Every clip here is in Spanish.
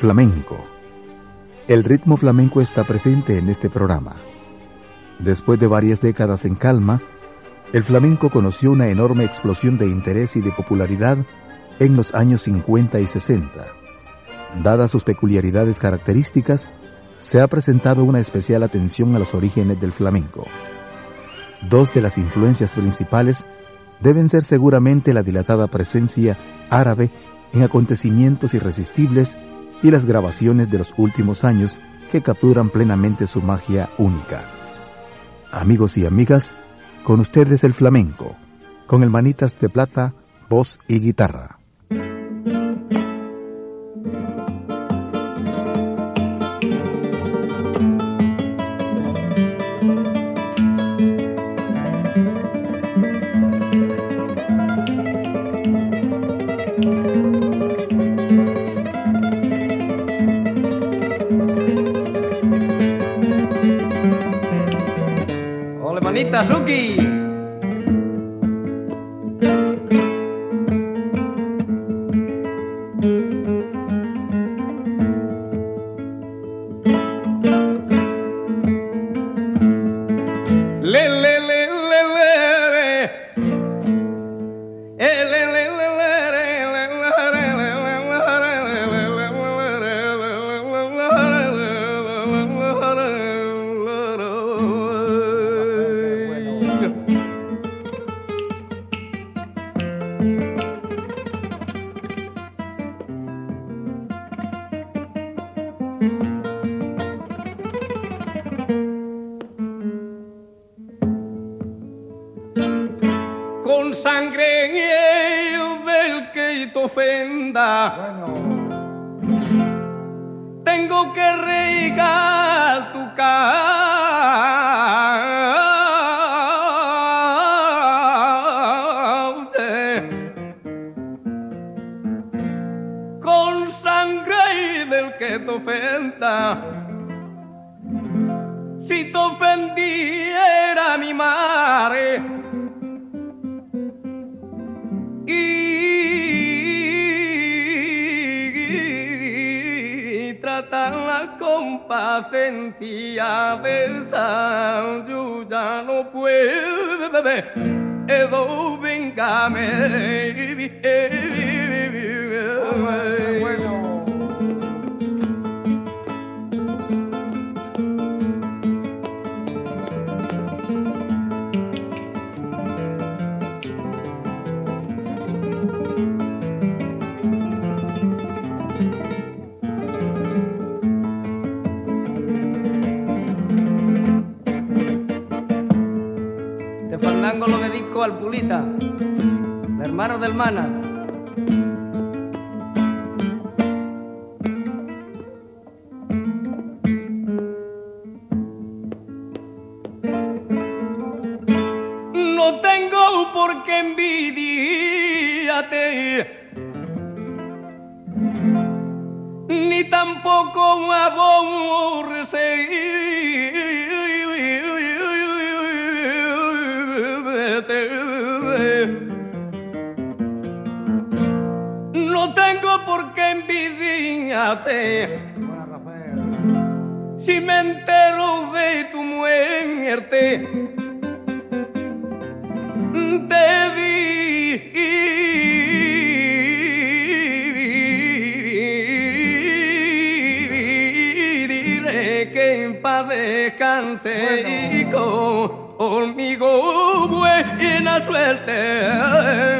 Flamenco. El ritmo flamenco está presente en este programa. Después de varias décadas en calma, el flamenco conoció una enorme explosión de interés y de popularidad en los años 50 y 60. Dadas sus peculiaridades características, se ha presentado una especial atención a los orígenes del flamenco. Dos de las influencias principales deben ser seguramente la dilatada presencia árabe en acontecimientos irresistibles y las grabaciones de los últimos años que capturan plenamente su magia única. Amigos y amigas, con ustedes el flamenco, con el manitas de plata, voz y guitarra. puede, baby, baby al Pulita, el hermano del Mana. No tengo por qué envidiarte, ni tampoco aborrecer No tengo por qué envidiarte. Si me entero de tu muerte, conmigo buena suerte.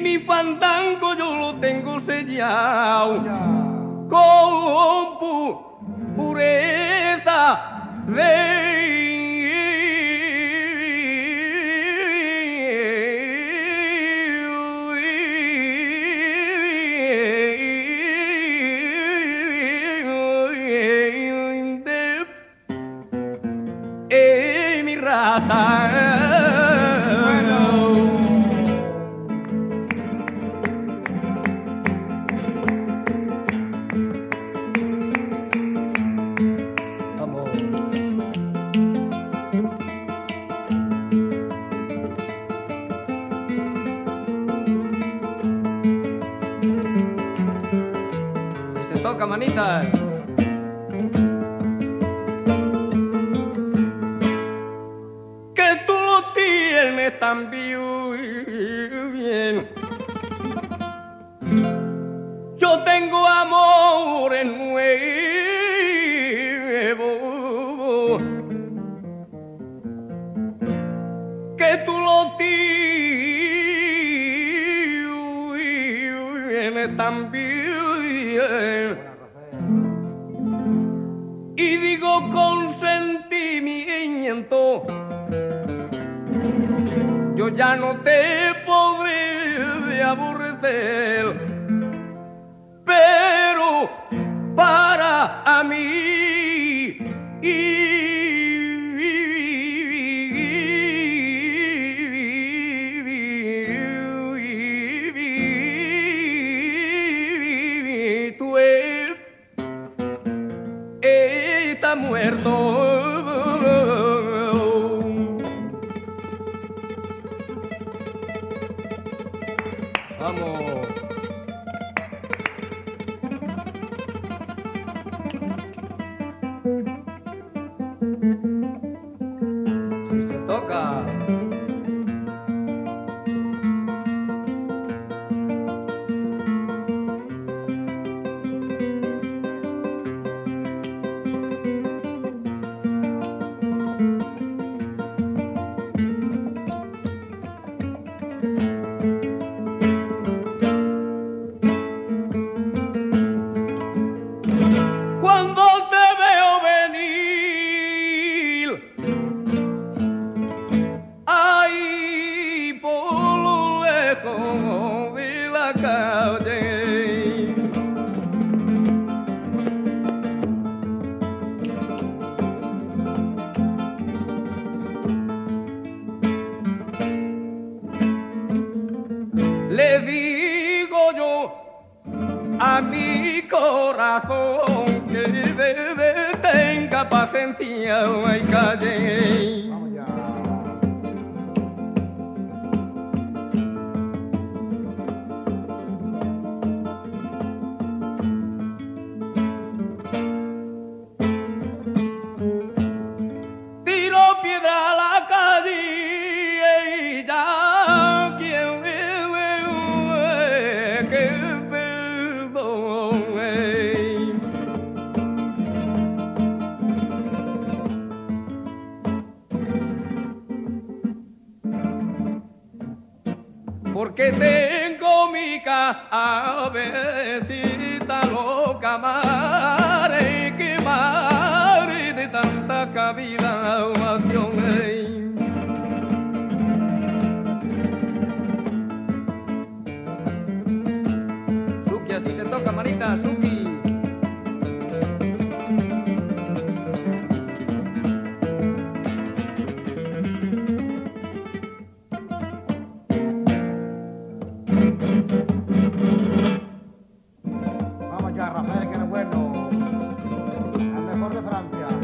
mi fandango yo lo tengo sellado con pu pureza de mi raza ya no te podré de aborrecer. Avecita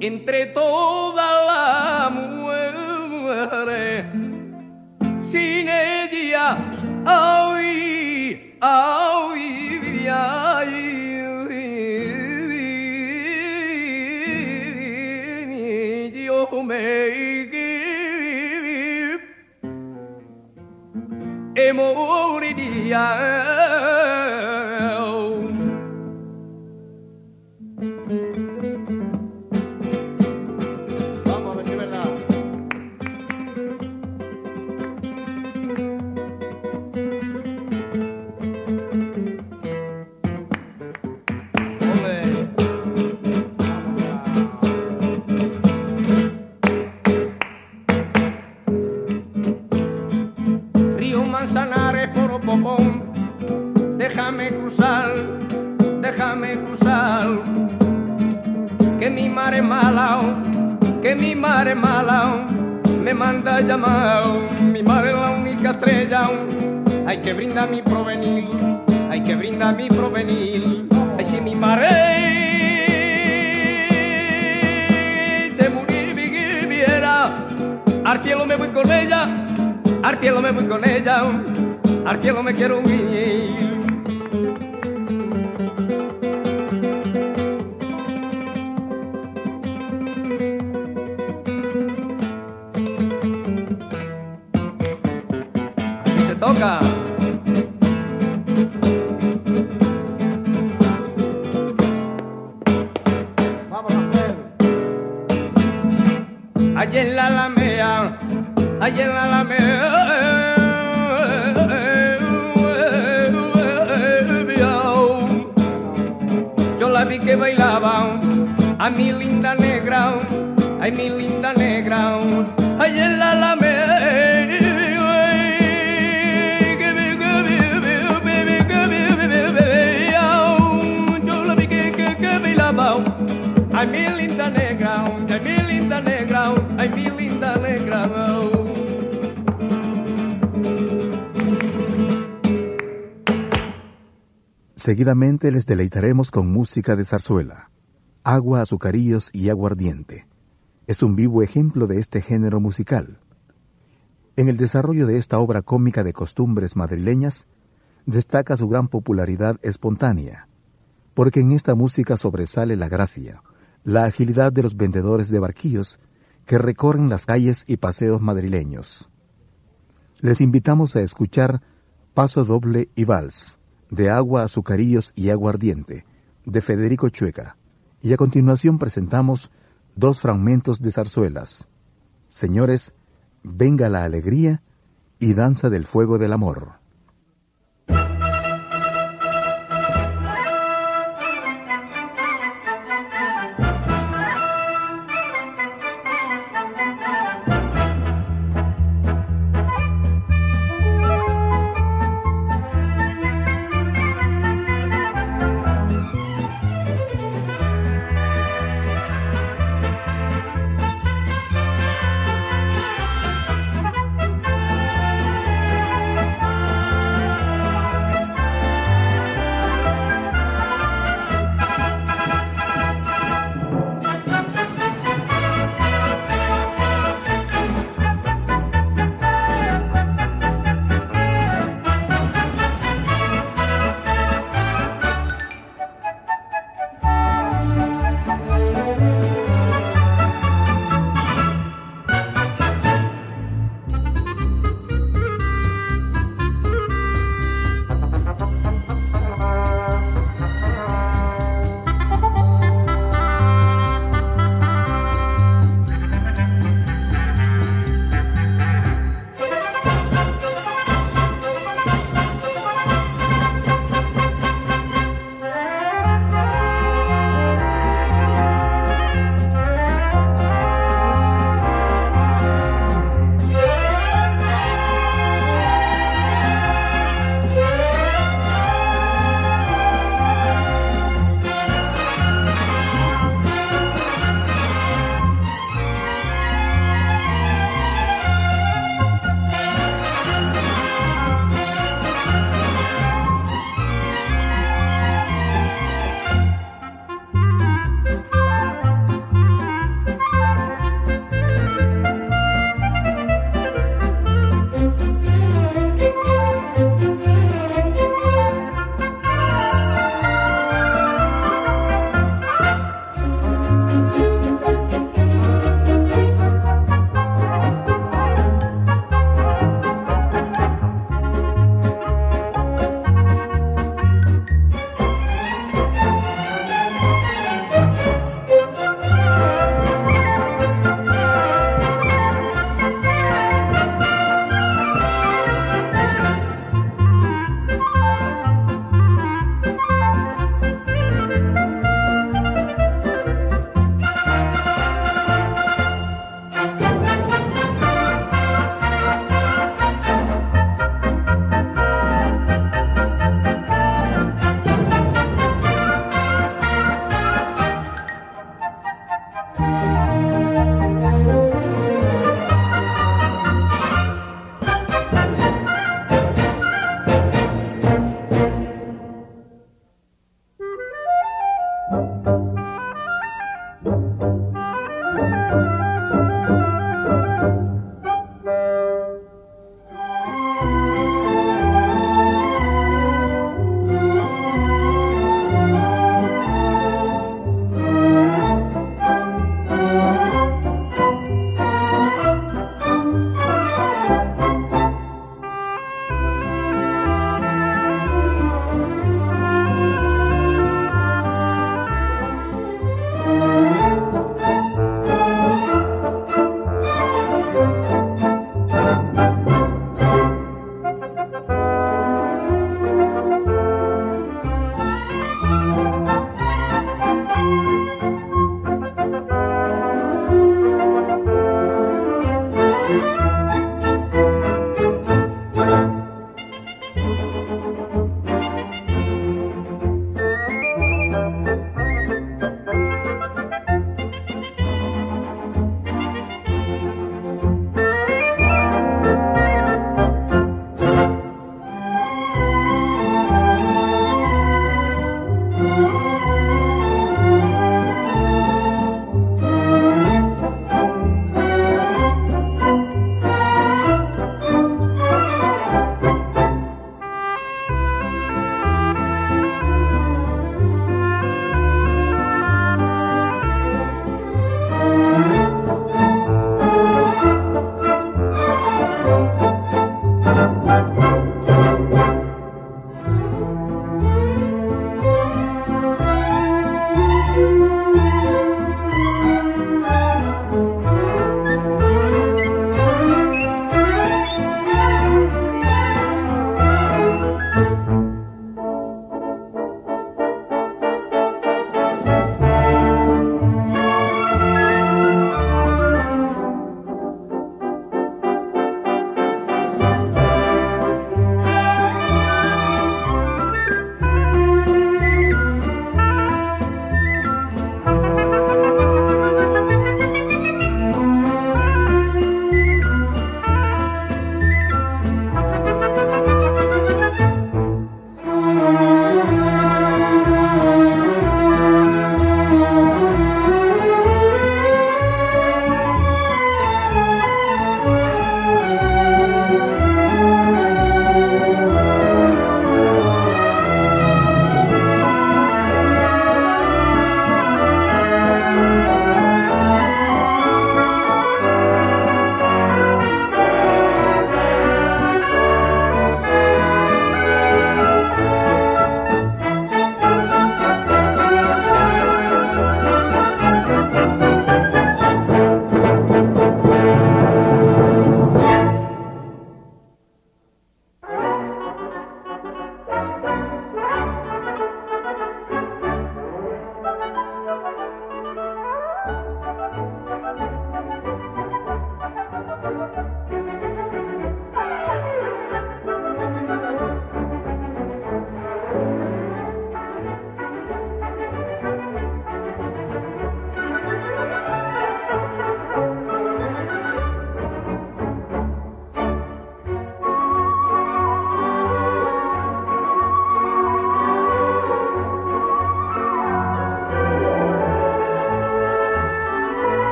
entre todas las mujeres sin ella ay, ay, ay, me al cielo me quiero ir. Seguidamente les deleitaremos con música de zarzuela, agua, azucarillos y aguardiente. Es un vivo ejemplo de este género musical. En el desarrollo de esta obra cómica de costumbres madrileñas, destaca su gran popularidad espontánea, porque en esta música sobresale la gracia, la agilidad de los vendedores de barquillos que recorren las calles y paseos madrileños. Les invitamos a escuchar Paso Doble y Vals de agua, azucarillos y aguardiente, de Federico Chueca. Y a continuación presentamos dos fragmentos de zarzuelas. Señores, venga la alegría y danza del fuego del amor.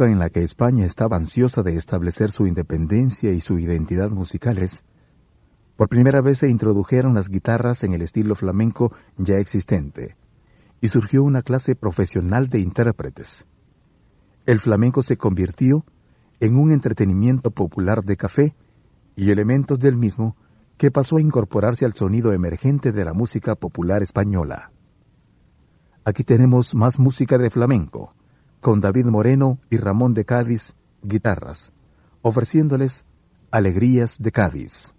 En la que España estaba ansiosa de establecer su independencia y su identidad musicales, por primera vez se introdujeron las guitarras en el estilo flamenco ya existente, y surgió una clase profesional de intérpretes. El flamenco se convirtió en un entretenimiento popular de café y elementos del mismo que pasó a incorporarse al sonido emergente de la música popular española. Aquí tenemos más música de flamenco, con David Moreno y Ramón de Cádiz, guitarras, ofreciéndoles Alegrías de Cádiz.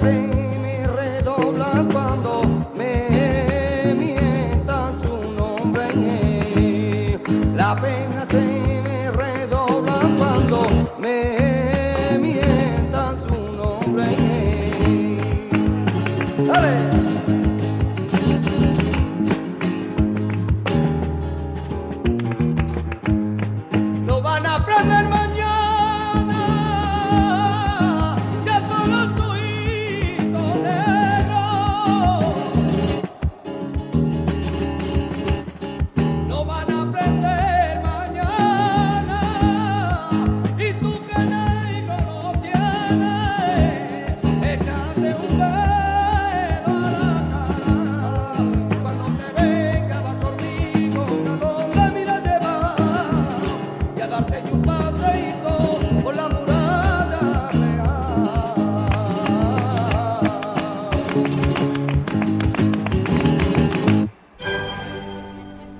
se me redobla cuando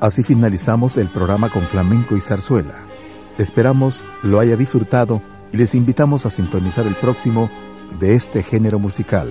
Así finalizamos el programa con flamenco y zarzuela. Esperamos lo haya disfrutado y les invitamos a sintonizar el próximo de este género musical.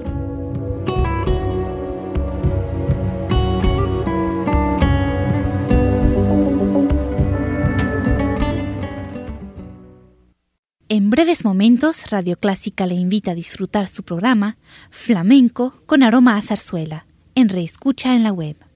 breves momentos, Radio Clásica le invita a disfrutar su programa Flamenco con aroma a zarzuela, en reescucha en la web.